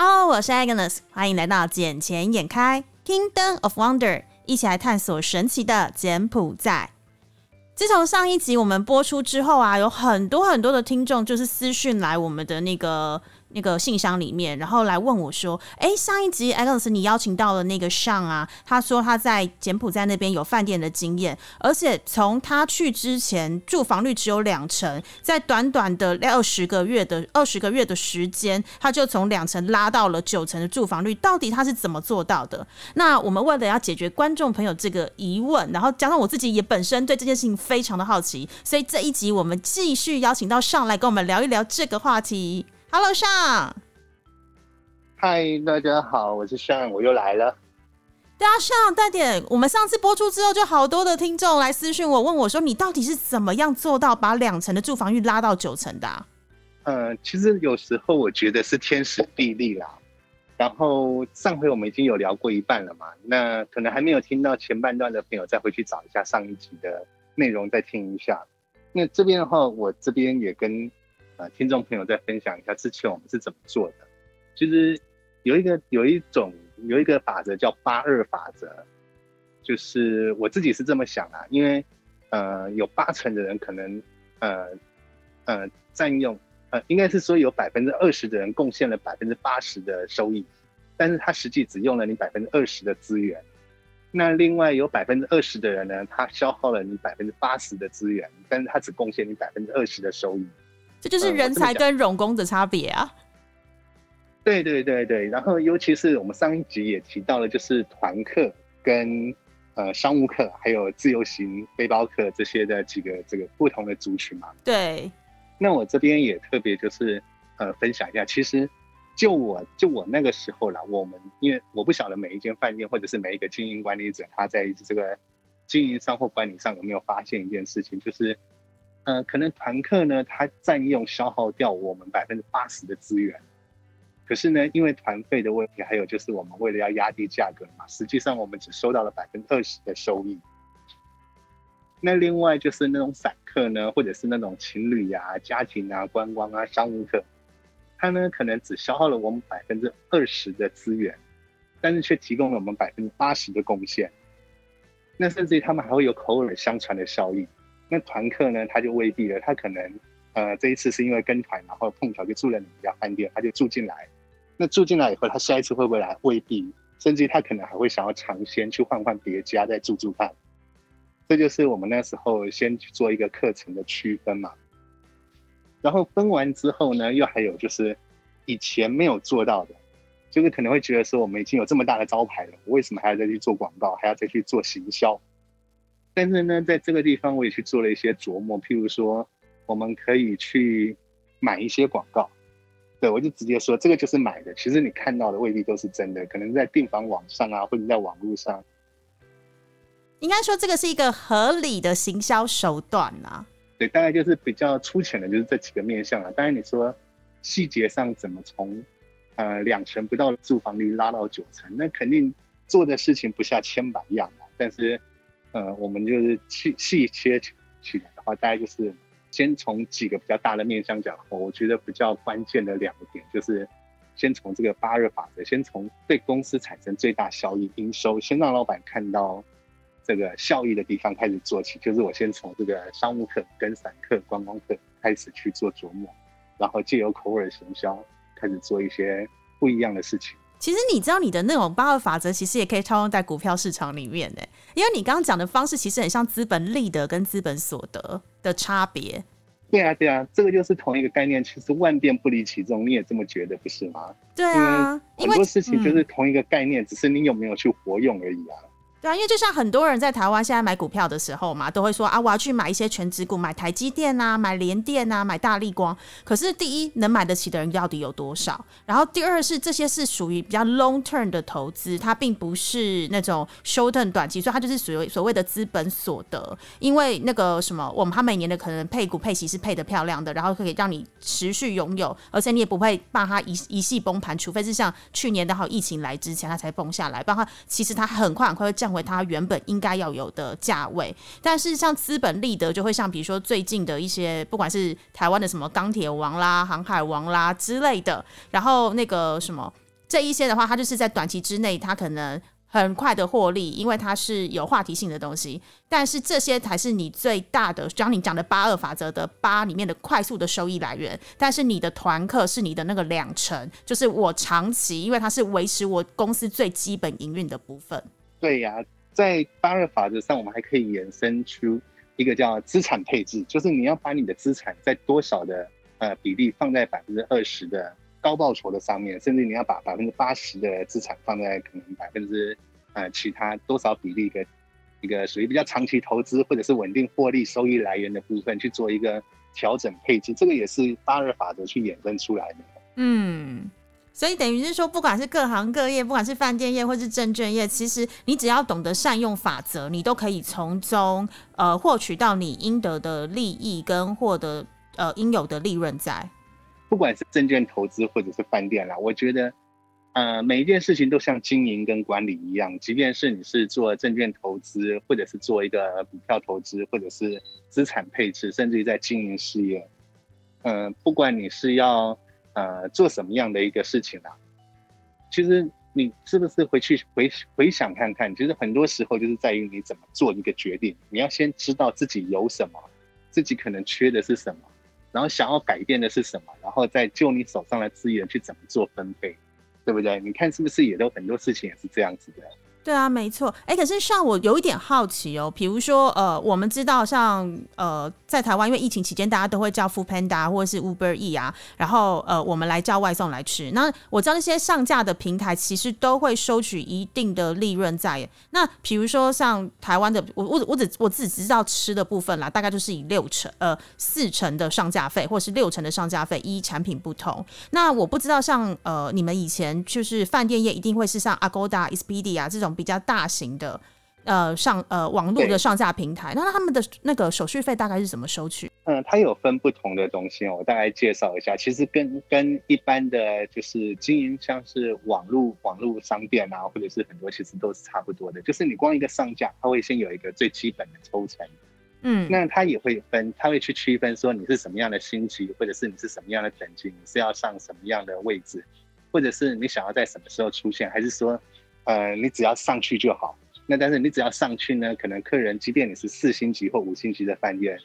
啊我是 Agnes，欢迎来到《眼前眼开 Kingdom of Wonder》，一起来探索神奇的柬埔寨。自从上一集我们播出之后啊，有很多很多的听众就是私讯来我们的那个。那个信箱里面，然后来问我说：“哎，上一集 Alex 你邀请到了那个上啊，他说他在柬埔寨那边有饭店的经验，而且从他去之前住房率只有两成，在短短的二十个月的二十个月的时间，他就从两成拉到了九成的住房率，到底他是怎么做到的？那我们为了要解决观众朋友这个疑问，然后加上我自己也本身对这件事情非常的好奇，所以这一集我们继续邀请到上来跟我们聊一聊这个话题。” Hello，尚。嗨，大家好，我是尚，我又来了。对啊，尚，大点，我们上次播出之后，就好多的听众来私讯我，问我说：“你到底是怎么样做到把两层的住房率拉到九层的？”嗯，其实有时候我觉得是天时地利啦。然后上回我们已经有聊过一半了嘛，那可能还没有听到前半段的朋友，再回去找一下上一集的内容，再听一下。那这边的话，我这边也跟。呃，听众朋友再分享一下之前我们是怎么做的。其实有一个有一种有一个法则叫八二法则，就是我自己是这么想啊，因为呃有八成的人可能呃呃占用呃应该是说有百分之二十的人贡献了百分之八十的收益，但是他实际只用了你百分之二十的资源。那另外有百分之二十的人呢，他消耗了你百分之八十的资源，但是他只贡献你百分之二十的收益。这就是人才跟冗工的差别啊！对对对对，然后尤其是我们上一集也提到了，就是团客跟呃商务客，还有自由行背包客这些的几个这个不同的族群嘛。对。那我这边也特别就是呃分享一下，其实就我就我那个时候啦，我们因为我不晓得每一间饭店或者是每一个经营管理者他在这个经营上或管理上有没有发现一件事情，就是。呃，可能团客呢，他占用消耗掉我们百分之八十的资源，可是呢，因为团费的问题，还有就是我们为了要压低价格嘛，实际上我们只收到了百分之二十的收益。那另外就是那种散客呢，或者是那种情侣啊、家庭啊、观光啊、商务客，他呢可能只消耗了我们百分之二十的资源，但是却提供了我们百分之八十的贡献。那甚至于他们还会有口耳相传的效应。那团客呢，他就未必了。他可能，呃，这一次是因为跟团，然后碰巧就住了你们家饭店，他就住进来。那住进来以后，他下一次会不会来？未必。甚至他可能还会想要尝鲜，去换换别家再住住看。这就是我们那时候先去做一个课程的区分嘛。然后分完之后呢，又还有就是以前没有做到的，就是可能会觉得说，我们已经有这么大的招牌了，我为什么还要再去做广告，还要再去做行销？但是呢，在这个地方我也去做了一些琢磨，譬如说，我们可以去买一些广告。对我就直接说，这个就是买的。其实你看到的未必都是真的，可能在订房网上啊，或者在网络上。应该说，这个是一个合理的行销手段啊。对，大概就是比较粗浅的，就是这几个面向了。当然，你说细节上怎么从呃两成不到的住房率拉到九成，那肯定做的事情不下千百样啊。但是。呃，我们就是细细切起来的话，大概就是先从几个比较大的面向讲。我觉得比较关键的两个点，就是先从这个八二法则，先从对公司产生最大效益、营收，先让老板看到这个效益的地方开始做起。就是我先从这个商务客、跟散客、观光客开始去做琢磨，然后借由口耳行销开始做一些不一样的事情。其实你知道你的那种八二法则，其实也可以套用在股票市场里面呢。因为你刚刚讲的方式，其实很像资本利得跟资本所得的差别。对啊，对啊，这个就是同一个概念。其实万变不离其宗，你也这么觉得不是吗？对啊，很多事情就是同一个概念，只是你有没有去活用而已啊。对啊，因为就像很多人在台湾现在买股票的时候嘛，都会说啊，我要去买一些全职股，买台积电啊，买联电啊，买大力光。可是第一，能买得起的人到底有多少？然后第二是这些是属于比较 long term 的投资，它并不是那种 short term 短期，所以它就是属于所谓的资本所得。因为那个什么，我们它每年的可能配股配息是配的漂亮的，然后可以让你持续拥有，而且你也不会把它一一系崩盘，除非是像去年的好疫情来之前它才崩下来，不然它其实它很快很快会降。回它原本应该要有的价位，但是像资本利得就会像比如说最近的一些，不管是台湾的什么钢铁王啦、航海王啦之类的，然后那个什么这一些的话，它就是在短期之内，它可能很快的获利，因为它是有话题性的东西。但是这些才是你最大的，像你讲的八二法则的八里面的快速的收益来源。但是你的团客是你的那个两成，就是我长期，因为它是维持我公司最基本营运的部分。对呀，在八二法则上，我们还可以衍生出一个叫资产配置，就是你要把你的资产在多少的呃比例放在百分之二十的。高报酬的上面，甚至你要把百分之八十的资产放在可能百分之呃其他多少比例的一个属于比较长期投资或者是稳定获利收益来源的部分去做一个调整配置，这个也是八二法则去衍生出来的。嗯，所以等于是说，不管是各行各业，不管是饭店业或是证券业，其实你只要懂得善用法则，你都可以从中呃获取到你应得的利益跟获得呃应有的利润在。不管是证券投资或者是饭店啦，我觉得，呃，每一件事情都像经营跟管理一样，即便是你是做证券投资，或者是做一个股票投资，或者是资产配置，甚至于在经营事业，嗯，不管你是要呃做什么样的一个事情啊，其实你是不是回去回回想看看，其实很多时候就是在于你怎么做一个决定，你要先知道自己有什么，自己可能缺的是什么。然后想要改变的是什么？然后再就你手上的资源去怎么做分配，对不对？你看是不是也都很多事情也是这样子的？对啊，没错。哎，可是像我有一点好奇哦，比如说，呃，我们知道像呃，在台湾，因为疫情期间，大家都会叫 Food Panda 或者是 Uber E 啊，然后呃，我们来叫外送来吃。那我知道那些上架的平台其实都会收取一定的利润在。那比如说像台湾的，我我我只我自己知道吃的部分啦，大概就是以六成呃四成的上架费，或是六成的上架费，依产品不同。那我不知道像呃你们以前就是饭店业一定会是像 Agoda、Expedia 这种。比较大型的，呃，上呃网络的上架平台，那他们的那个手续费大概是怎么收取？嗯，它有分不同的东西，我大概介绍一下。其实跟跟一般的就是经营像是网络网络商店啊，或者是很多其实都是差不多的。就是你光一个上架，它会先有一个最基本的抽成，嗯，那它也会分，它会去区分说你是什么样的星级，或者是你是什么样的等级，你是要上什么样的位置，或者是你想要在什么时候出现，还是说？呃，你只要上去就好。那但是你只要上去呢，可能客人即便你是四星级或五星级的饭店，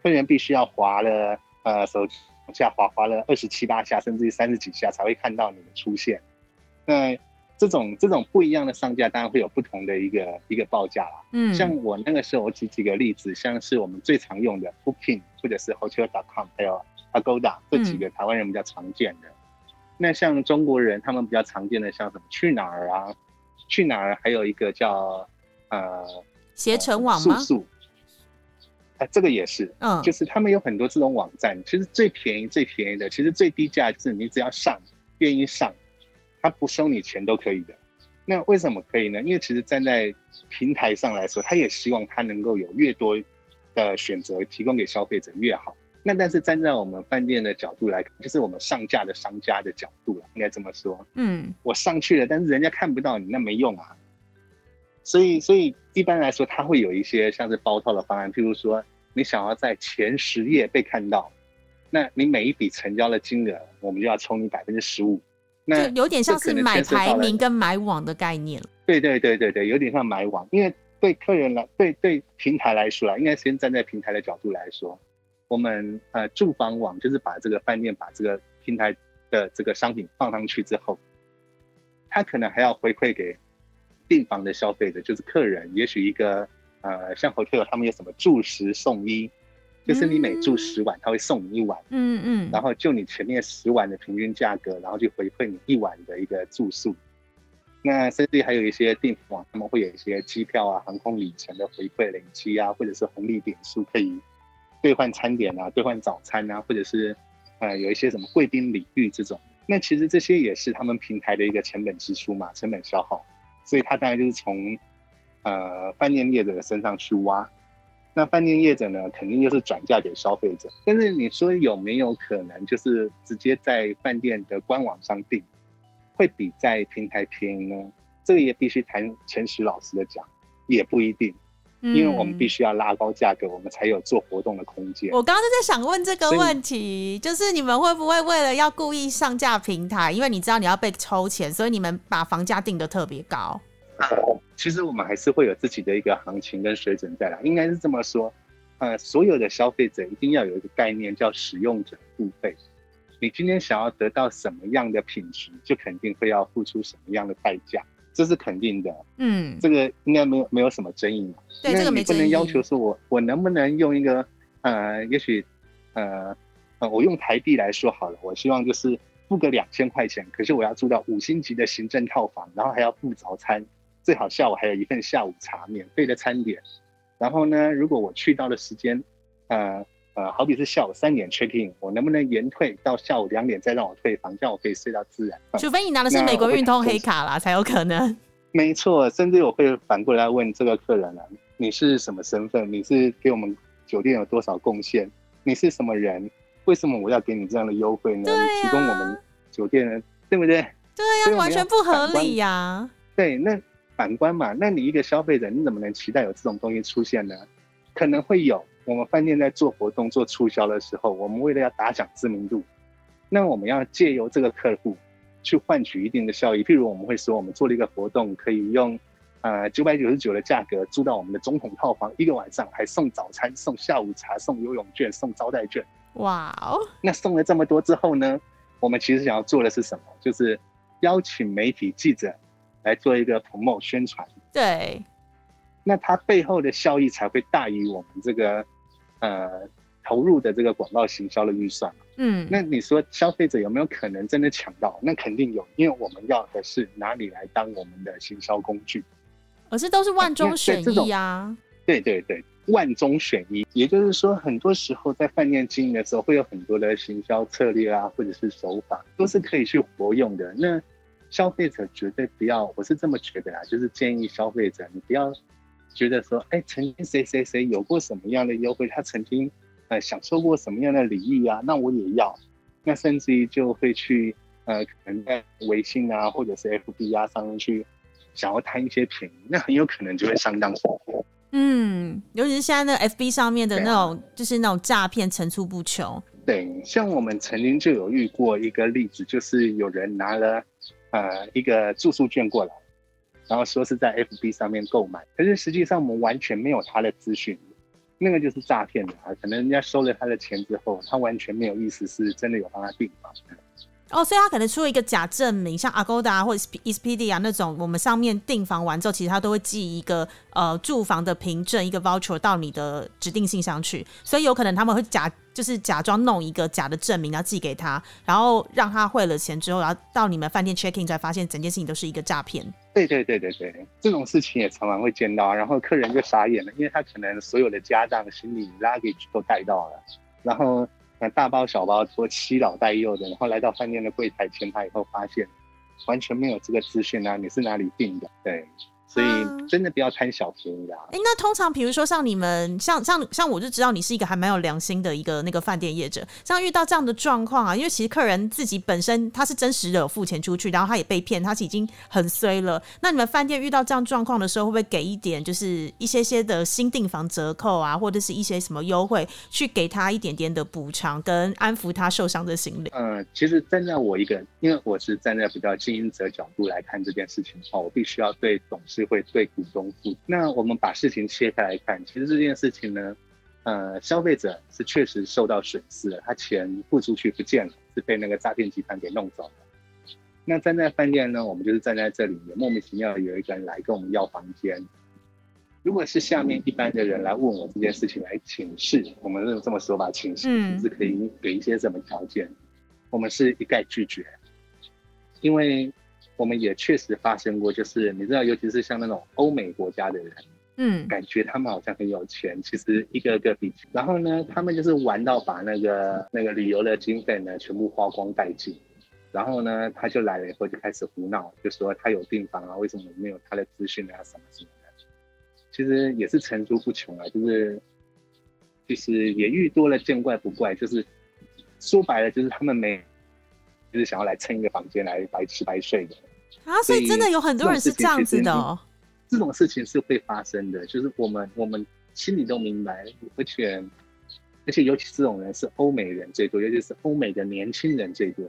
客人必须要滑了呃手往下滑滑了二十七八下，甚至于三十几下才会看到你的出现。那这种这种不一样的上架，当然会有不同的一个一个报价啦。嗯，像我那个时候，我举几个例子，像是我们最常用的 Booking 或者是 Hotel.com，还有 Agoda 这几个台湾人比较常见的。那像中国人他们比较常见的，像什么去哪儿啊？去哪儿？还有一个叫呃携程网吗？速速，哎，这个也是，嗯，就是他们有很多这种网站。其实最便宜、最便宜的，其实最低价就是你只要上，愿意上，他不收你钱都可以的。那为什么可以呢？因为其实站在平台上来说，他也希望他能够有越多的选择提供给消费者越好。那但是站在我们饭店的角度来看，就是我们上架的商家的角度了，应该这么说。嗯，我上去了，但是人家看不到你，那没用啊。所以，所以一般来说，他会有一些像是包套的方案，譬如说，你想要在前十页被看到，那你每一笔成交的金额，我们就要充你百分之十五。那有点像是买排名跟买网的概念了。对对对对对，有点像买网，因为对客人来，对对平台来说啦，应该先站在平台的角度来说。我们呃住房网就是把这个饭店把这个平台的这个商品放上去之后，他可能还要回馈给订房的消费者，就是客人。也许一个呃像 hotel 他们有什么住十送一，就是你每住十晚他会送你一晚，嗯嗯，然后就你前面十晚的平均价格，然后就回馈你一晚的一个住宿。那甚至还有一些订房网，他们会有一些机票啊、航空里程的回馈累积啊，或者是红利点数可以。兑换餐点啊，兑换早餐啊，或者是，呃，有一些什么贵宾礼遇这种，那其实这些也是他们平台的一个成本支出嘛，成本消耗，所以他当然就是从，呃，饭店业者的身上去挖，那饭店业者呢，肯定就是转嫁给消费者。但是你说有没有可能就是直接在饭店的官网上订，会比在平台便宜呢？这个也必须谈诚实老实的讲，也不一定。因为我们必须要拉高价格，我们才有做活动的空间。我刚刚就在想问这个问题，就是你们会不会为了要故意上架平台，因为你知道你要被抽钱，所以你们把房价定的特别高？其实我们还是会有自己的一个行情跟水准在啦，应该是这么说。呃，所有的消费者一定要有一个概念，叫使用者付费。你今天想要得到什么样的品质，就肯定会要付出什么样的代价，这是肯定的。嗯，这个应该没有没有什么争议嘛？对，这个没不能要求说我我能不能用一个呃，也许呃呃，我用台币来说好了，我希望就是付个两千块钱，可是我要住到五星级的行政套房，然后还要付早餐，最好下午还有一份下午茶免费的餐点。然后呢，如果我去到的时间，呃。呃，好比是下午三点 check in，我能不能延退到下午两点再让我退房，这样我可以睡到自然。除非你拿的是美国运通黑卡啦，才有可能。没错，甚至我会反过来问这个客人啊：你是什么身份？你是给我们酒店有多少贡献？你是什么人？为什么我要给你这样的优惠呢？你提供我们酒店的，对不对？对呀，完全不合理呀。对，那反观嘛，那你一个消费者，你怎么能期待有这种东西出现呢？可能会有。我们饭店在做活动、做促销的时候，我们为了要打响知名度，那我们要借由这个客户去换取一定的效益。譬如我们会说，我们做了一个活动，可以用呃九百九十九的价格租到我们的总统套房一个晚上，还送早餐、送下午茶、送游泳券、送招待券。哇哦！那送了这么多之后呢，我们其实想要做的是什么？就是邀请媒体记者来做一个 promo 宣传。对。那它背后的效益才会大于我们这个。呃，投入的这个广告行销的预算嗯，那你说消费者有没有可能真的抢到？那肯定有，因为我们要的是哪里来当我们的行销工具，可是都是万中选一啊。对对对，万中选一，也就是说，很多时候在饭店经营的时候，会有很多的行销策略啊，或者是手法，都是可以去活用的。那消费者绝对不要，我是这么觉得啊，就是建议消费者你不要。觉得说，哎，曾经谁谁谁有过什么样的优惠？他曾经，呃，享受过什么样的礼遇啊？那我也要。那甚至于就会去，呃，可能在微信啊，或者是 FB 啊上面去，想要贪一些便宜，那很有可能就会上当受骗。嗯，尤其是现在那 FB 上面的那种，就是那种诈骗层出不穷。对，像我们曾经就有遇过一个例子，就是有人拿了，呃，一个住宿券过来。然后说是在 FB 上面购买，可是实际上我们完全没有他的资讯，那个就是诈骗的啊！可能人家收了他的钱之后，他完全没有意思是真的有帮他订房。哦，所以他可能出了一个假证明，像 Agoda 或者 Expedia 那种，我们上面订房完之后，其实他都会寄一个呃住房的凭证，一个 voucher 到你的指定信箱去，所以有可能他们会假就是假装弄一个假的证明，然后寄给他，然后让他汇了钱之后，然后到你们饭店 check in 才发现整件事情都是一个诈骗。对对对对对，这种事情也常常会见到，然后客人就傻眼了，因为他可能所有的家当、行李、luggage 都带到了，然后。那大包小包说七老带幼的，然后来到饭店的柜台前台以后，发现完全没有这个资讯啊！你是哪里订的？对。所以真的不要贪小便宜啊！哎，那通常比如说像你们，像像像我就知道你是一个还蛮有良心的一个那个饭店业者。像遇到这样的状况啊，因为其实客人自己本身他是真实的有付钱出去，然后他也被骗，他是已经很衰了。那你们饭店遇到这样状况的时候，会不会给一点就是一些些的新订房折扣啊，或者是一些什么优惠，去给他一点点的补偿，跟安抚他受伤的心理？嗯，其实站在我一个，因为我是站在比较经营者角度来看这件事情的话，我必须要对董事。是会对股东负。那我们把事情切开来看，其实这件事情呢，呃，消费者是确实受到损失了，他钱付出去不见了，是被那个诈骗集团给弄走了。那站在饭店呢，我们就是站在这里，也莫名其妙有一个人来跟我们要房间。如果是下面一般的人来问我这件事情来请示，我们是这么说吧，请示是可以给一些什么条件？我们是一概拒绝，因为。我们也确实发生过，就是你知道，尤其是像那种欧美国家的人，嗯，感觉他们好像很有钱，其实一个个比，然后呢，他们就是玩到把那个那个旅游的经费呢全部花光殆尽，然后呢，他就来了以后就开始胡闹，就说他有订房啊，为什么没有他的资讯啊，什么什么的，其实也是层出不穷啊，就是就是也遇多了见怪不怪，就是说白了就是他们没，就是想要来蹭一个房间来白吃白睡的。啊，所以真的有很多人是这样子的哦。这种事情是会发生的，就是我们我们心里都明白，而且而且尤其这种人是欧美人最多，尤其是欧美的年轻人最多。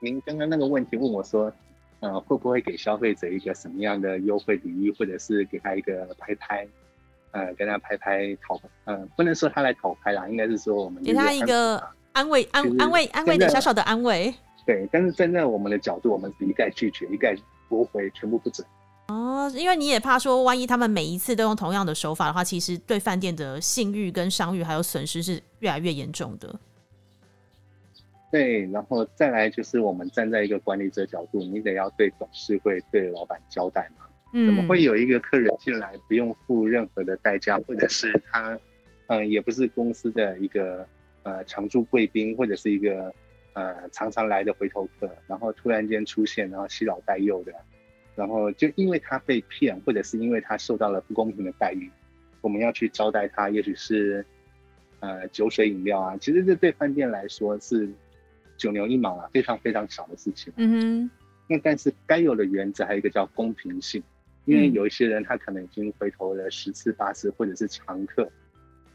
您刚刚那个问题问我说，呃，会不会给消费者一个什么样的优惠礼遇，或者是给他一个拍拍，呃，跟他拍拍讨，呃，不能说他来讨拍啦，应该是说我们给他一个安慰安安慰安慰的小小的安慰。对，但是站在我们的角度，我们是一概拒绝，一概驳回，全部不准。哦，因为你也怕说，万一他们每一次都用同样的手法的话，其实对饭店的信誉跟商誉还有损失是越来越严重的。对，然后再来就是我们站在一个管理者角度，你得要对董事会、对老板交代嘛。嗯。怎么会有一个客人进来不用付任何的代价，或者是他，嗯，也不是公司的一个呃常驻贵宾，或者是一个呃常常来的回头客，然后突然间出现，然后欺老带幼的。然后就因为他被骗，或者是因为他受到了不公平的待遇，我们要去招待他，也许是呃酒水饮料啊。其实这对饭店来说是九牛一毛啊，非常非常少的事情。嗯哼。那但是该有的原则还有一个叫公平性，因为有一些人他可能已经回头了十次八次，或者是常客。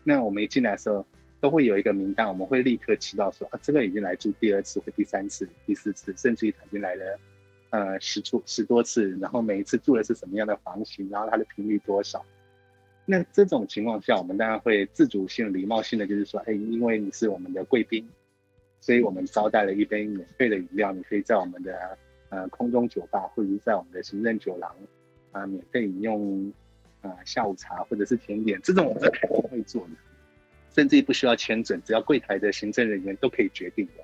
那我们一进来的时候都会有一个名单，我们会立刻知道说啊，这个已经来住第二次或第三次、第四次，甚至于他已经来了。呃，十出十多次，然后每一次住的是什么样的房型，然后它的频率多少？那这种情况下，我们当然会自主性、礼貌性的，就是说，哎，因为你是我们的贵宾，所以我们招待了一杯免费的饮料，你可以在我们的呃空中酒吧，或者是在我们的行政酒廊啊，免费饮用啊下午茶或者是甜点，这种我们肯定会做的，甚至不需要签证，只要柜台的行政人员都可以决定的。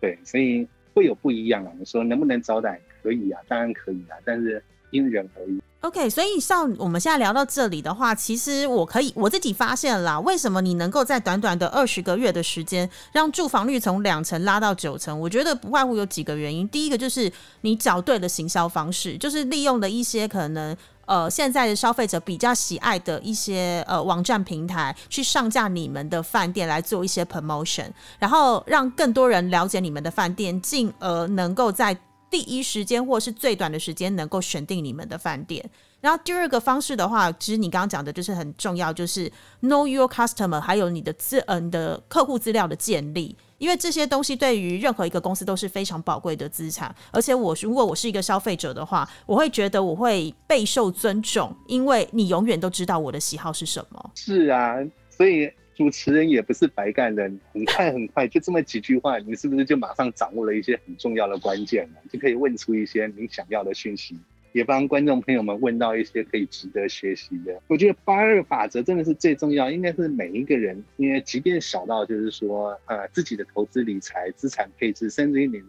对，所以。会有不一样啊？你说能不能招待？可以啊，当然可以啊，但是因人而异。OK，所以像我们现在聊到这里的话，其实我可以我自己发现了，为什么你能够在短短的二十个月的时间，让住房率从两层拉到九层？我觉得不外乎有几个原因。第一个就是你找对了行销方式，就是利用了一些可能。呃，现在的消费者比较喜爱的一些呃网站平台，去上架你们的饭店来做一些 promotion，然后让更多人了解你们的饭店，进而能够在第一时间或是最短的时间能够选定你们的饭店。然后第二个方式的话，其实你刚刚讲的就是很重要，就是 know your customer，还有你的资嗯的客户资料的建立。因为这些东西对于任何一个公司都是非常宝贵的资产，而且我如果我是一个消费者的话，我会觉得我会备受尊重，因为你永远都知道我的喜好是什么。是啊，所以主持人也不是白干的，很快很快就这么几句话，你是不是就马上掌握了一些很重要的关键了，就可以问出一些你想要的讯息？也帮观众朋友们问到一些可以值得学习的。我觉得八二法则真的是最重要，应该是每一个人，因为即便小到就是说，呃，自己的投资理财、资产配置，甚至于你，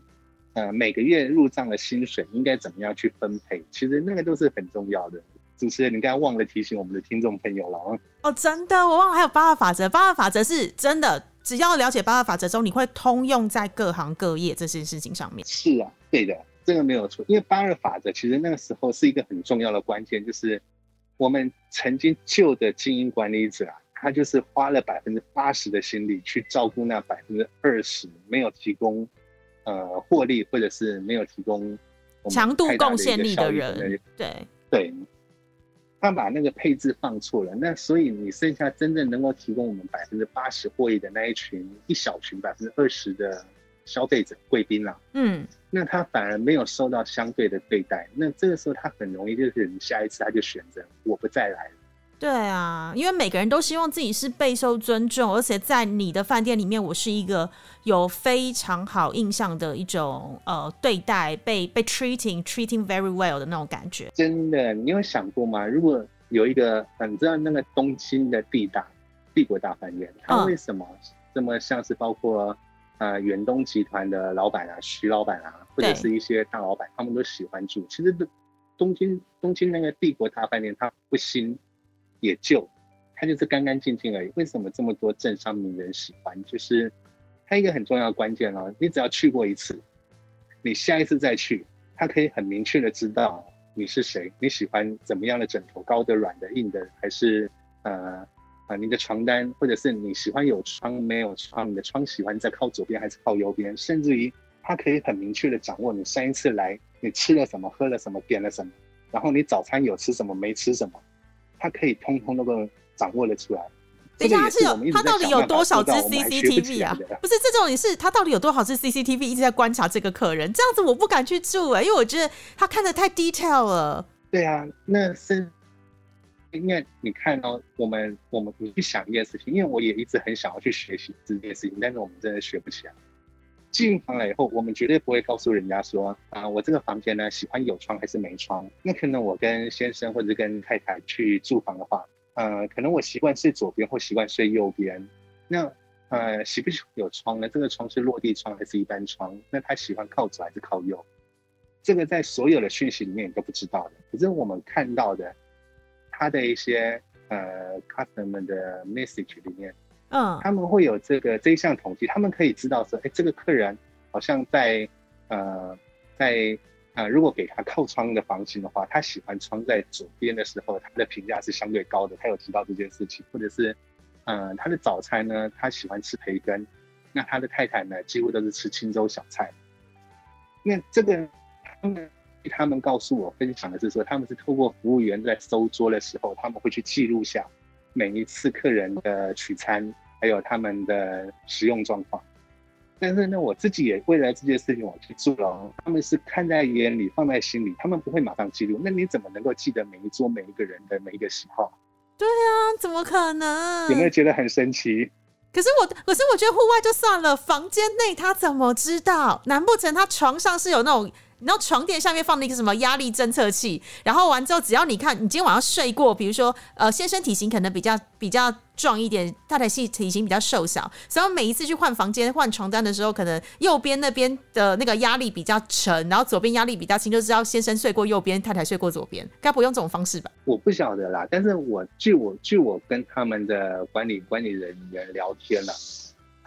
呃，每个月入账的薪水应该怎么样去分配，其实那个都是很重要的。主持人，你刚刚忘了提醒我们的听众朋友了哦，真的，我忘了还有八二法则。八二法则是真的，只要了解八二法则之后，你会通用在各行各业这些事情上面。是啊，对的。这个没有错，因为八二法则其实那个时候是一个很重要的关键，就是我们曾经旧的经营管理者啊，他就是花了百分之八十的心力去照顾那百分之二十没有提供呃获利或者是没有提供强度贡献力的人，对对，他把那个配置放错了，那所以你剩下真正能够提供我们百分之八十获益的那一群一小群百分之二十的。消费者贵宾啦，嗯，那他反而没有受到相对的对待，那这个时候他很容易就是下一次他就选择我不再来了。对啊，因为每个人都希望自己是备受尊重，而且在你的饭店里面，我是一个有非常好印象的一种呃对待，被被 treating treating very well 的那种感觉。真的，你有想过吗？如果有一个，你知道那个东京的帝大帝国大饭店，它为什么这么像是包括？呃，远东集团的老板啊，徐老板啊，或者是一些大老板，他们都喜欢住。其实东京东京那个帝国大饭店，它不新也旧，它就是干干净净而已。为什么这么多政商名人喜欢？就是它一个很重要的关键哦，你只要去过一次，你下一次再去，他可以很明确的知道你是谁，你喜欢怎么样的枕头，高的、软的、硬的，还是呃。啊，你的床单，或者是你喜欢有窗没有窗，你的窗喜欢在靠左边还是靠右边，甚至于他可以很明确的掌握你上一次来你吃了什么，喝了什么，点了什么，然后你早餐有吃什么，没吃什么，他可以通通都够掌握的出来。等一下，他是有他到底有多少只 CCTV 啊？不是这种，你是他到底有多少只 CCTV 一直在观察这个客人？这样子我不敢去住哎、因为我觉得他看的太 detail 了。对啊，那是因为你看到、我们我们你去想一件事情，因为我也一直很想要去学习这件事情，但是我们真的学不起来。进房了以后，我们绝对不会告诉人家说啊，我这个房间呢喜欢有窗还是没窗。那可能我跟先生或者跟太太去住房的话，呃，可能我习惯睡左边或习惯睡右边。那呃，喜不喜欢有窗呢？这个窗是落地窗还是一般窗？那他喜欢靠左还是靠右？这个在所有的讯息里面你都不知道的，可是我们看到的，他的一些呃 customer 的 message 里面，嗯他们会有这个这一项统计，他们可以知道说，哎，这个客人好像在呃在呃，如果给他靠窗的房型的话，他喜欢窗在左边的时候，他的评价是相对高的。他有提到这件事情，或者是呃他的早餐呢，他喜欢吃培根，那他的太太呢，几乎都是吃青州小菜。那这个他们他们告诉我分享的是说，他们是透过服务员在收桌的时候，他们会去记录下每一次客人的取餐，还有他们的使用状况。但是呢，我自己也为了这件事情我去做了哦，他们是看在眼里，放在心里，他们不会马上记录。那你怎么能够记得每一桌每一个人的每一个喜好？对啊怎么可能？有没有觉得很神奇？可是我，可是我觉得户外就算了，房间内他怎么知道？难不成他床上是有那种，你知道床垫下面放了一个什么压力侦测器？然后完之后，只要你看你今天晚上睡过，比如说呃先生体型可能比较比较壮一点，太太系体型比较瘦小，所以每一次去换房间换床单的时候，可能右边那边的那个压力比较沉，然后左边压力比较轻，就知道先生睡过右边，太太睡过左边。该不用这种方式吧？我不晓得啦，但是我据我据我跟他们的管理管理人员聊天了，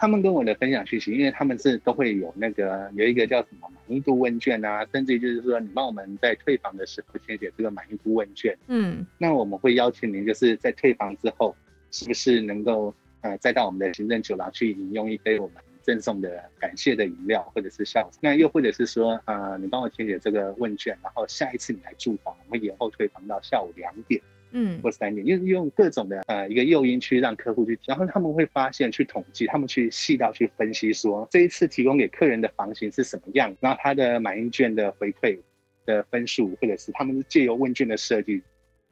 他们跟我的分享讯息，因为他们是都会有那个有一个叫什么满意度问卷啊，甚至于就是说你帮我们在退房的时候填写这个满意度问卷，嗯。那我们会邀请您就是在退房之后，是不是能够呃再到我们的行政酒廊去饮用一杯我们赠送的感谢的饮料或者是下午茶，那又或者是说呃你帮我填写这个问卷，然后下一次你来住房，我们延后退房到下午两点。嗯或三点，用用各种的呃一个诱因去让客户去，然后他们会发现去统计，他们去细到去分析说这一次提供给客人的房型是什么样，然后他的满意券的回馈的分数，或者是他们是借由问卷的设计。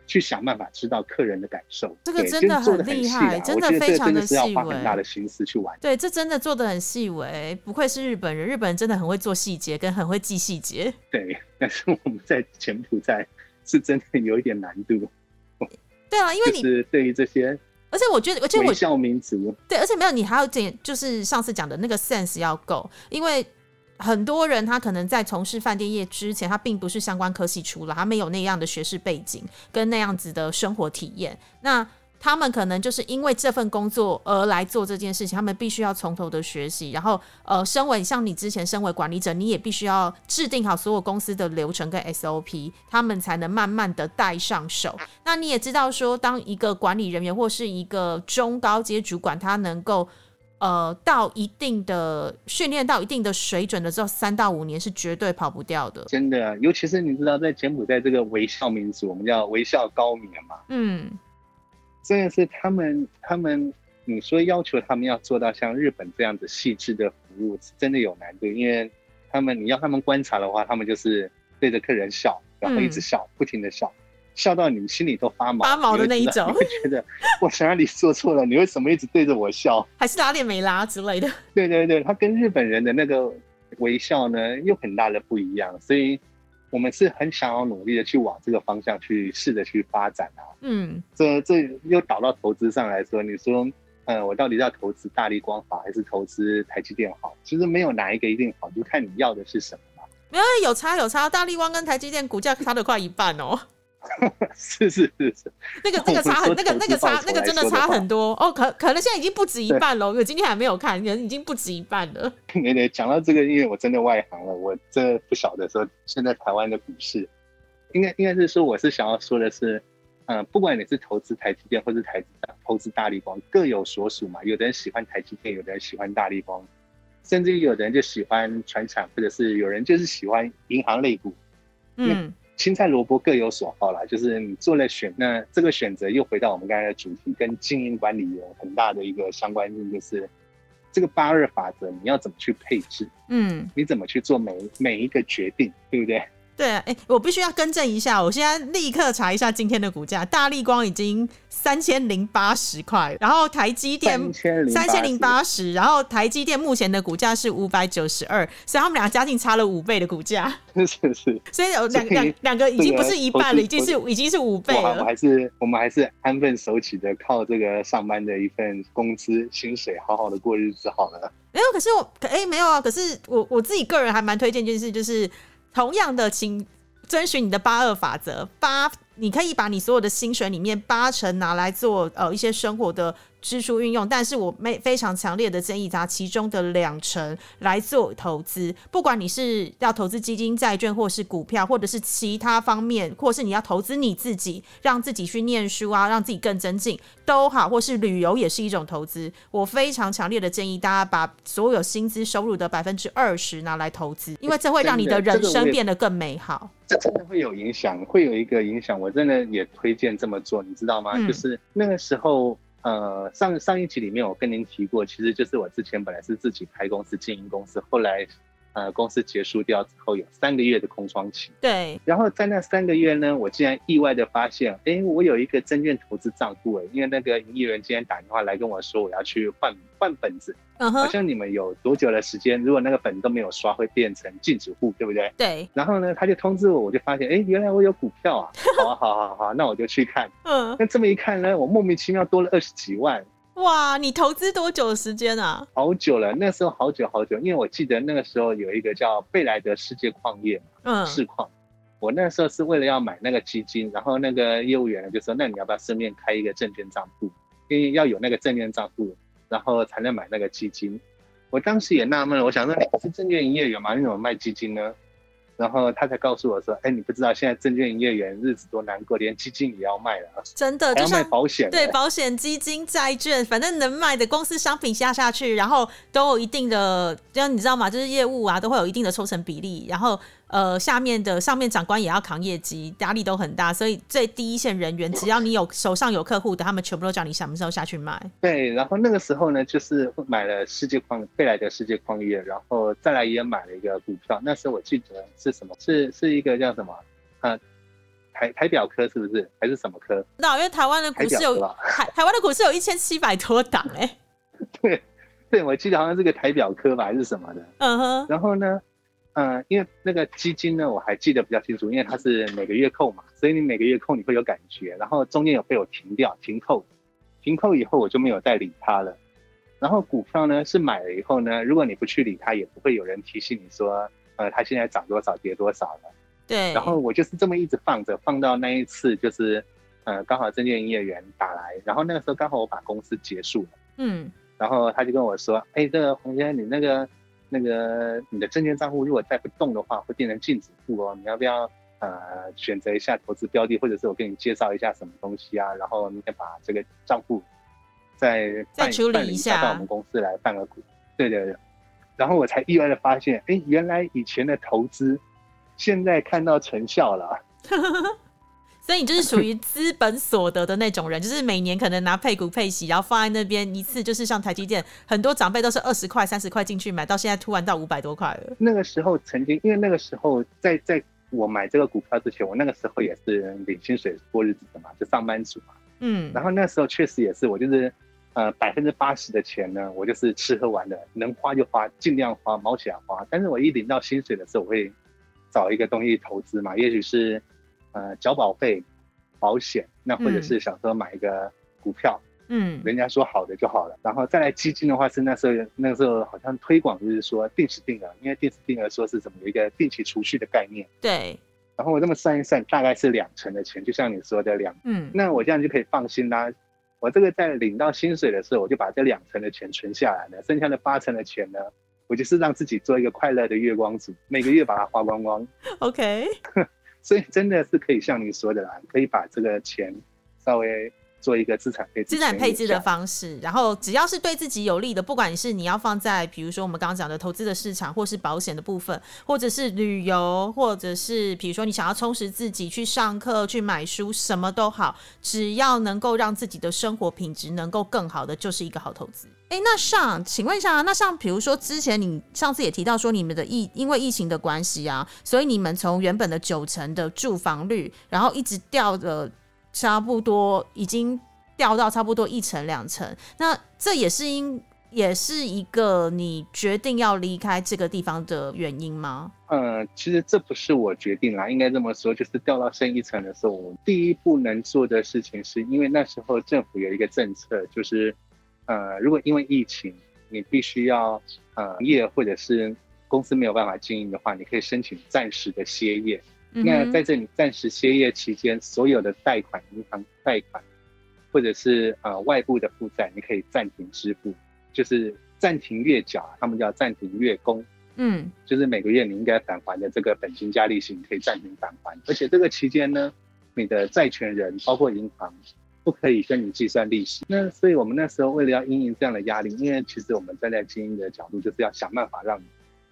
去想办法知道客人的感受，这个真的很厉害真的我觉得这个非常的真的是要细微花很大的心思去玩。对，这真的做的很细微，不愧是日本人，日本人真的很会做细节，跟很会记细节。对，但是我们在柬埔寨是真的有一点难度，对啊，因为你，就是对于这些而且我觉得，而且我微笑民族，对，而且没有你还要点，就是上次讲的那个 sense 要够，因为很多人他可能在从事饭店业之前，他并不是相关科系出来，他没有那样的学士背景跟那样子的生活体验，那。他们可能就是因为这份工作而来做这件事情，他们必须要从头的学习，然后呃，身为像你之前身为管理者，你也必须要制定好所有公司的流程跟 SOP，他们才能慢慢的带上手。那你也知道说，当一个管理人员或是一个中高阶主管，他能够呃到一定的训练到一定的水准的时候，三到五年是绝对跑不掉的。真的，尤其是你知道，在柬埔寨这个微笑民族，我们叫微笑高棉嘛，嗯，真的是他们他们，你说要求他们要做到像日本这样子细致的服务，是真的有难度，因为他们你要他们观察的话，他们就是对着客人笑，然后一直笑，不停的笑。笑到你心里都发毛，嗯发毛的那一种你会觉得 我哪里做错了？你为什么一直对着我笑？还是拉链没拉之类的。对对对，他跟日本人的那个微笑呢，又很大的不一样，所以我们是很想要努力的去往这个方向去试着去发展啊。嗯，这这又导到投资上来说，你说，呃，我到底要投资大力光好，还是投资台积电好？其实没有哪一个一定好，就看你要的是什么嘛。没有有差有差，大力光跟台积电股价差了快一半哦。是是是是，那个 那个差很，那个那个差那个真的差很多。哦，可可能现在已经不止一半了。我今天还没有看，可能已经不止一半了。对对，讲到这个，因为我真的外行了，我真的不晓得说现在台湾的股市，应该应该是说，我是想要说的是，嗯、不管你是投资台积电或是台投资大力光，各有所属嘛。有的人喜欢台积电，有的人喜欢大力光，甚至于有的人就喜欢船产，或者是有人就是喜欢银行类股。嗯，青菜萝卜各有所好啦，就是你做了选，那这个选择又回到我们刚才的主题，跟经营管理有很大的一个相关性，就是这个八二法则，你要怎么去配置？嗯，你怎么去做每每一个决定，对不对？对啊，哎，我必须要更正一下，我现在立刻查一下今天的股价，大力光已经三千零八十块，然后台积电三千零八十，然后台积电目前的股价是五百九十二，所以他们俩加进差了五倍的股价，是是，所以有两两两个已经不是一半了，已经是已经是五倍了。我还是我们还是安分守己的，靠这个上班的一份工资薪水，好好的过日子好了。没有，可是我哎没有啊，可是我我自己个人还蛮推荐一件事，就是。同样的，请遵循你的八二法则。八，你可以把你所有的薪水里面八成拿来做呃一些生活的。支出运用，但是我没非常强烈的建议，拿其中的两成来做投资。不管你是要投资基金、债券，或是股票，或者是其他方面，或是你要投资你自己，让自己去念书啊，让自己更增进都好，或是旅游也是一种投资。我非常强烈的建议大家把所有薪资收入的百分之二十拿来投资，因为这会让你的人生变得更美好。这真的会有影响，会有一个影响。我真的也推荐这么做，你知道吗？就是那个时候。呃，上上一集里面我跟您提过，其实就是我之前本来是自己开公司经营公司，后来呃公司结束掉之后有三个月的空窗期。对。然后在那三个月呢，我竟然意外的发现，哎，我有一个证券投资账户哎，因为那个营业员今天打电话来跟我说，我要去换换本子。好像你们有多久的时间？如果那个本都没有刷，会变成禁止户，对不对？对。然后呢，他就通知我，我就发现，哎，原来我有股票啊！好，好，好，好，那我就去看。嗯。那这么一看呢，我莫名其妙多了二十几万。哇！你投资多久的时间啊？好久了，那时候好久好久，因为我记得那个时候有一个叫贝莱德世界矿业，嗯，市矿。我那时候是为了要买那个基金，然后那个业务员呢就说，那你要不要顺便开一个证券账户？因为要有那个证券账户。然后才能买那个基金，我当时也纳闷了，我想说你是证券营业员吗？你怎么卖基金呢？然后他才告诉我说：“哎，你不知道现在证券营业员日子多难过，连基金也要卖了。”真的，就卖保险，对保险、基金、债券，反正能卖的公司商品下下去，然后都有一定的，就你知道吗？就是业务啊，都会有一定的抽成比例，然后。呃，下面的上面长官也要扛业绩，压力都很大，所以最低一线人员，只要你有手上有客户的，他们全部都叫你什么时候下去卖。对，然后那个时候呢，就是买了世界矿贝莱的世界矿业，然后再来也买了一个股票。那时候我记得是什么？是是一个叫什么？呃，台台表科是不是？还是什么科？那因为台湾的股市有台台湾的股市有一千七百多档哎。对对，我记得好像是个台表科吧，还是什么的。嗯哼。然后呢？嗯，因为那个基金呢，我还记得比较清楚，因为它是每个月扣嘛，所以你每个月扣你会有感觉，然后中间有被我停掉、停扣，停扣以后我就没有再理它了。然后股票呢是买了以后呢，如果你不去理它，也不会有人提醒你说，呃，它现在涨多少、跌多少了。对。然后我就是这么一直放着，放到那一次就是，呃，刚好证券营业员打来，然后那个时候刚好我把公司结束了，嗯，然后他就跟我说，哎，这个洪先生，你那个。那个你的证券账户如果再不动的话，会变成禁止户哦。你要不要呃选择一下投资标的，或者是我给你介绍一下什么东西啊？然后你再把这个账户再再处理一下，到我们公司来办个股。对对对。然后我才意外的发现，哎，原来以前的投资现在看到成效了。所以你就是属于资本所得的那种人，就是每年可能拿配股配息，然后放在那边一次，就是像台积电，很多长辈都是二十块、三十块进去买，到现在突然到五百多块了。那个时候曾经，因为那个时候在在我买这个股票之前，我那个时候也是领薪水过日子的嘛，就上班族嘛。嗯。然后那时候确实也是，我就是呃百分之八十的钱呢，我就是吃喝玩乐，能花就花，尽量花，毛起来花。但是我一领到薪水的时候，我会找一个东西投资嘛，也许是。呃，交保费、保险，那或者是想说买一个股票，嗯，人家说好的就好了。然后再来基金的话，是那时候那时候好像推广就是说定时定额，因为定时定额说是怎么一个定期储蓄的概念。对。然后我这么算一算，大概是两成的钱，就像你说的两，嗯，那我这样就可以放心啦。我这个在领到薪水的时候，我就把这两成的钱存下来了，剩下的八成的钱呢，我就是让自己做一个快乐的月光族，每个月把它花光光。OK。所以真的是可以像你说的啦，可以把这个钱稍微做一个资产配置，资产配置的方式，然后只要是对自己有利的，不管你是你要放在比如说我们刚刚讲的投资的市场，或是保险的部分，或者是旅游，或者是比如说你想要充实自己，去上课、去买书，什么都好，只要能够让自己的生活品质能够更好的，就是一个好投资。哎，那上，请问一下，那像比如说之前你上次也提到说你们的疫因为疫情的关系啊，所以你们从原本的九成的住房率，然后一直掉的。差不多已经掉到差不多一层两层，那这也是因也是一个你决定要离开这个地方的原因吗？嗯，其实这不是我决定啦，应该这么说，就是掉到剩一层的时候，我们第一步能做的事情是因为那时候政府有一个政策，就是呃，如果因为疫情你必须要呃业或者是公司没有办法经营的话，你可以申请暂时的歇业。那在这里暂时歇业期间，所有的贷款、银行贷款，或者是呃外部的负债，你可以暂停支付，就是暂停月缴，他们叫暂停月供。嗯，就是每个月你应该返还的这个本金加利息，你可以暂停返还。而且这个期间呢，你的债权人包括银行不可以跟你计算利息。那所以我们那时候为了要应应这样的压力，因为其实我们站在经营的角度，就是要想办法让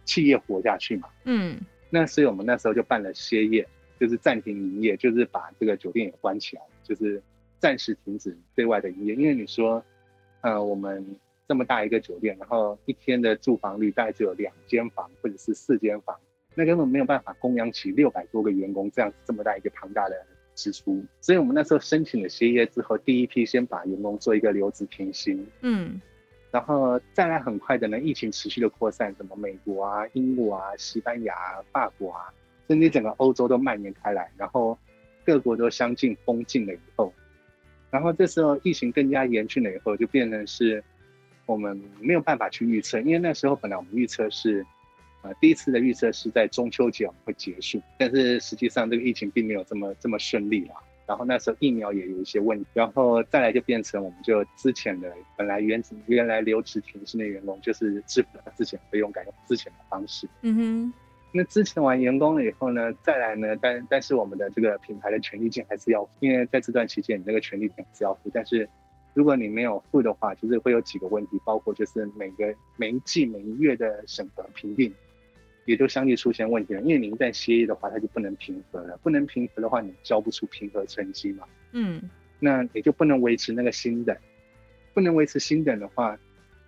企业活下去嘛。嗯。那所以我们那时候就办了歇业，就是暂停营业，就是把这个酒店也关起来，就是暂时停止对外的营业。因为你说，呃，我们这么大一个酒店，然后一天的住房率大概只有两间房或者是四间房，那根本没有办法供养起六百多个员工这样这么大一个庞大的支出。所以我们那时候申请了歇业之后，第一批先把员工做一个留职停薪。嗯。然后再来很快的呢，疫情持续的扩散，什么美国啊、英国啊、西班牙、啊法国啊，甚至整个欧洲都蔓延开来，然后各国都相继封禁了以后，然后这时候疫情更加严峻了以后，就变成是我们没有办法去预测，因为那时候本来我们预测是，呃，第一次的预测是在中秋节会结束，但是实际上这个疫情并没有这么这么顺利了。然后那时候疫苗也有一些问题，然后再来就变成我们就之前的本来原原来留职停薪的员工，就是支付了之前费用，改用之前的方式。嗯哼。那之前完员工了以后呢，再来呢，但但是我们的这个品牌的权利金还是要，因为在这段期间你那个权利金是要付，但是如果你没有付的话，就是会有几个问题，包括就是每个每一季每一月的审核评定。也就相继出现问题了，因为你一旦歇业的话，它就不能平和了。不能平和的话，你交不出平和成绩嘛。嗯，那也就不能维持那个新的，不能维持新的的话，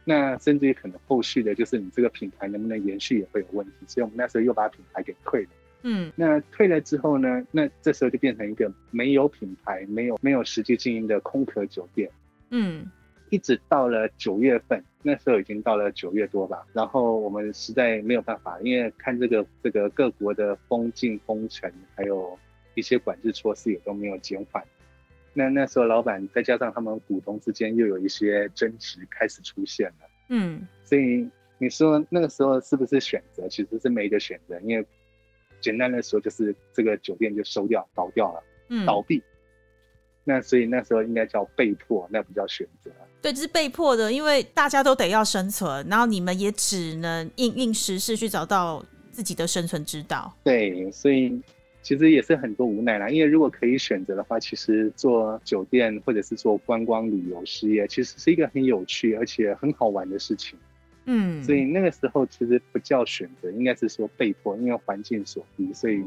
那甚至于可能后续的就是你这个品牌能不能延续也会有问题。所以我们那时候又把品牌给退了。嗯，那退了之后呢，那这时候就变成一个没有品牌、没有没有实际经营的空壳酒店。嗯。一直到了九月份，那时候已经到了九月多吧，然后我们实在没有办法，因为看这个这个各国的封禁封城，还有一些管制措施也都没有减缓。那那时候老板再加上他们股东之间又有一些争执开始出现了，嗯，所以你说那个时候是不是选择？其实是没得选择，因为简单的说就是这个酒店就收掉倒掉了，嗯，倒闭。那所以那时候应该叫被迫，那不叫选择。对，这是被迫的，因为大家都得要生存，然后你们也只能应应时事去找到自己的生存之道。对，所以其实也是很多无奈啦。因为如果可以选择的话，其实做酒店或者是做观光旅游事业，其实是一个很有趣而且很好玩的事情。嗯，所以那个时候其实不叫选择，应该是说被迫，因为环境所逼，所以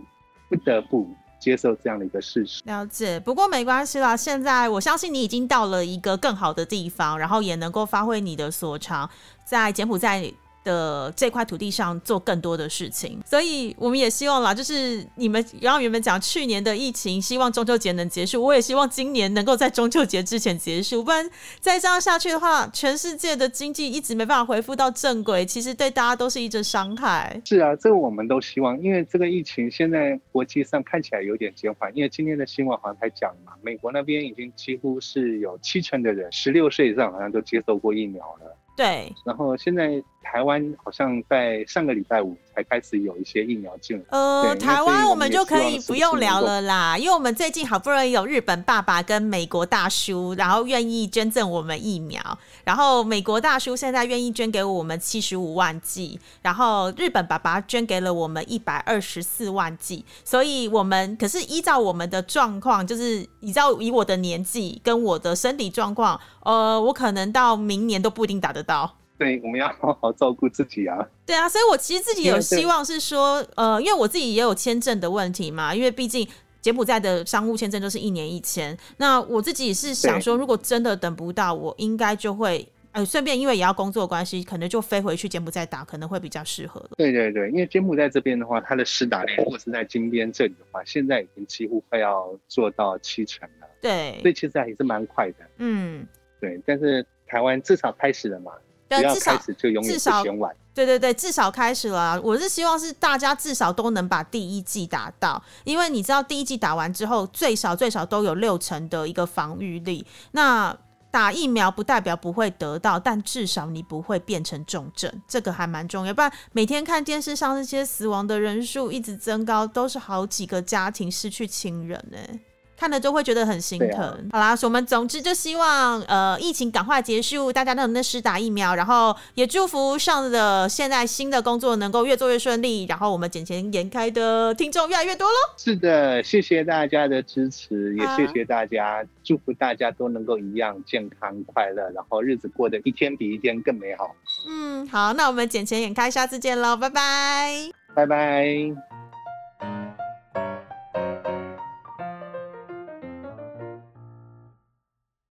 不得不。接受这样的一个事实，了解。不过没关系啦，现在我相信你已经到了一个更好的地方，然后也能够发挥你的所长，在柬埔寨。的这块土地上做更多的事情，所以我们也希望啦，就是你们然后原本讲去年的疫情，希望中秋节能结束，我也希望今年能够在中秋节之前结束，不然再这样下去的话，全世界的经济一直没办法恢复到正轨，其实对大家都是一种伤害。是啊，这个我们都希望，因为这个疫情现在国际上看起来有点减缓，因为今天的新闻好像才讲嘛，美国那边已经几乎是有七成的人十六岁以上好像都接受过疫苗了。对，然后现在台湾好像在上个礼拜五才开始有一些疫苗进来。呃，台湾我们就可以不用聊了啦，因为我们最近好不容易有日本爸爸跟美国大叔，然后愿意捐赠我们疫苗，然后美国大叔现在愿意捐给我们七十五万剂，然后日本爸爸捐给了我们一百二十四万剂，所以我们可是依照我们的状况，就是依照以我的年纪跟我的身体状况，呃，我可能到明年都不一定打得到。对，我们要好好照顾自己啊。对啊，所以我其实自己有希望是说，呃，因为我自己也有签证的问题嘛，因为毕竟柬埔寨的商务签证都是一年一签。那我自己是想说，如果真的等不到，我应该就会，呃，顺便因为也要工作关系，可能就飞回去柬埔寨打，可能会比较适合。对对对，因为柬埔寨这边的话，它的施打率如果是在金边这里的话，现在已经几乎快要做到七成了，对所，以其实还是蛮快的。嗯，对，但是台湾至少开始了嘛，至少始就永远不至少嫌晚。对对对，至少开始了啊、我是希望是大家至少都能把第一季打到，因为你知道第一季打完之后，最少最少都有六成的一个防御力。那打疫苗不代表不会得到，但至少你不会变成重症，这个还蛮重要。不然每天看电视上那些死亡的人数一直增高，都是好几个家庭失去亲人呢、看了就会觉得很心疼。好啦，我们总之就希望呃疫情赶快结束，大家都能施打疫苗，然后也祝福上的现在新的工作能够越做越顺利，然后我们捡钱眼开的听众越来越多喽。是的，谢谢大家的支持，也啊谢谢大家，祝福大家都能够一样健康快乐，然后日子过得一天比一天更美好。嗯，好，那我们捡钱眼开，下次见喽，拜拜。拜拜。